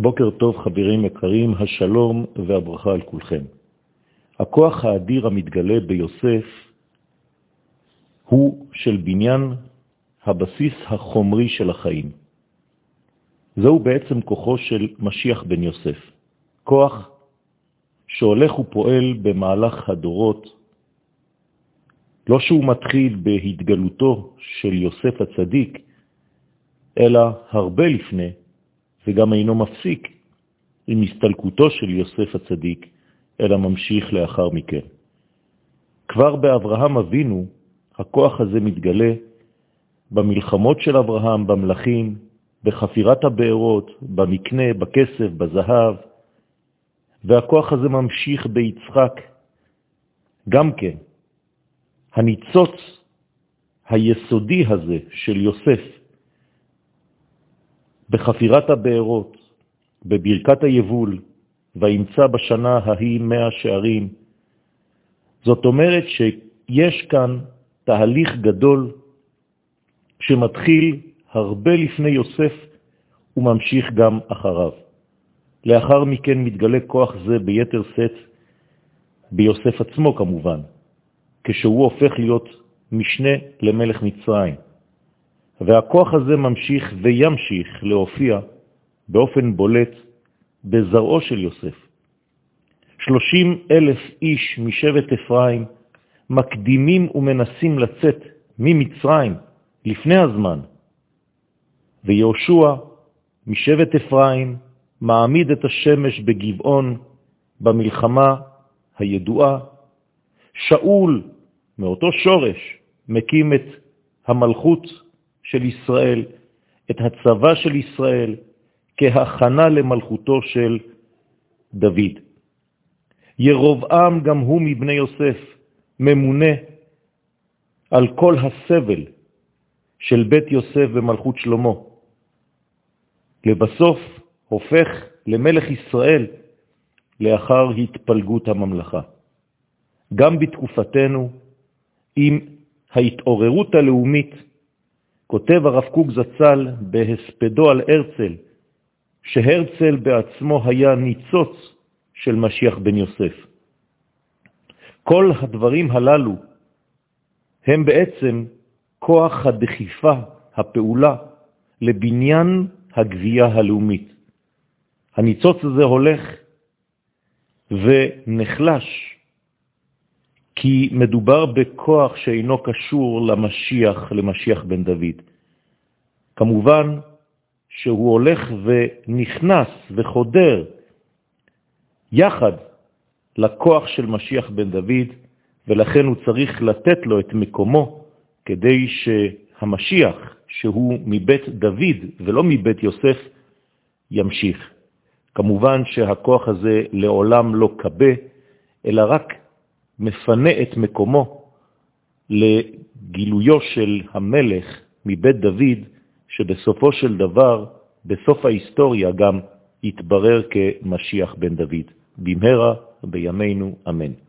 בוקר טוב חברים יקרים, השלום והברכה על כולכם. הכוח האדיר המתגלה ביוסף הוא של בניין הבסיס החומרי של החיים. זהו בעצם כוחו של משיח בן יוסף, כוח שהולך ופועל במהלך הדורות, לא שהוא מתחיל בהתגלותו של יוסף הצדיק, אלא הרבה לפני, וגם אינו מפסיק עם הסתלקותו של יוסף הצדיק, אלא ממשיך לאחר מכן. כבר באברהם אבינו הכוח הזה מתגלה במלחמות של אברהם, במלכים, בחפירת הבארות, במקנה, בכסף, בזהב, והכוח הזה ממשיך ביצחק גם כן. הניצוץ היסודי הזה של יוסף בחפירת הבארות, בברכת היבול, וימצא בשנה ההיא מאה שערים. זאת אומרת שיש כאן תהליך גדול שמתחיל הרבה לפני יוסף וממשיך גם אחריו. לאחר מכן מתגלה כוח זה ביתר סט ביוסף עצמו כמובן, כשהוא הופך להיות משנה למלך מצרים. והכוח הזה ממשיך וימשיך להופיע באופן בולט בזרעו של יוסף. שלושים אלף איש משבט אפרים מקדימים ומנסים לצאת ממצרים לפני הזמן, ויהושע משבט אפרים מעמיד את השמש בגבעון במלחמה הידועה. שאול, מאותו שורש, מקים את המלכות של ישראל, את הצבא של ישראל, כהכנה למלכותו של דוד. ירובעם גם הוא מבני יוסף, ממונה על כל הסבל של בית יוסף במלכות שלמה. לבסוף הופך למלך ישראל לאחר התפלגות הממלכה. גם בתקופתנו, עם ההתעוררות הלאומית, כותב הרב קוק זצ"ל בהספדו על הרצל, שהרצל בעצמו היה ניצוץ של משיח בן יוסף. כל הדברים הללו הם בעצם כוח הדחיפה, הפעולה, לבניין הגבייה הלאומית. הניצוץ הזה הולך ונחלש, כי מדובר בכוח שאינו קשור למשיח, למשיח בן דוד. כמובן שהוא הולך ונכנס וחודר יחד לכוח של משיח בן דוד, ולכן הוא צריך לתת לו את מקומו כדי שהמשיח, שהוא מבית דוד ולא מבית יוסף, ימשיך. כמובן שהכוח הזה לעולם לא קבה, אלא רק מפנה את מקומו לגילויו של המלך מבית דוד, שבסופו של דבר, בסוף ההיסטוריה גם יתברר כמשיח בן דוד. במהרה בימינו, אמן.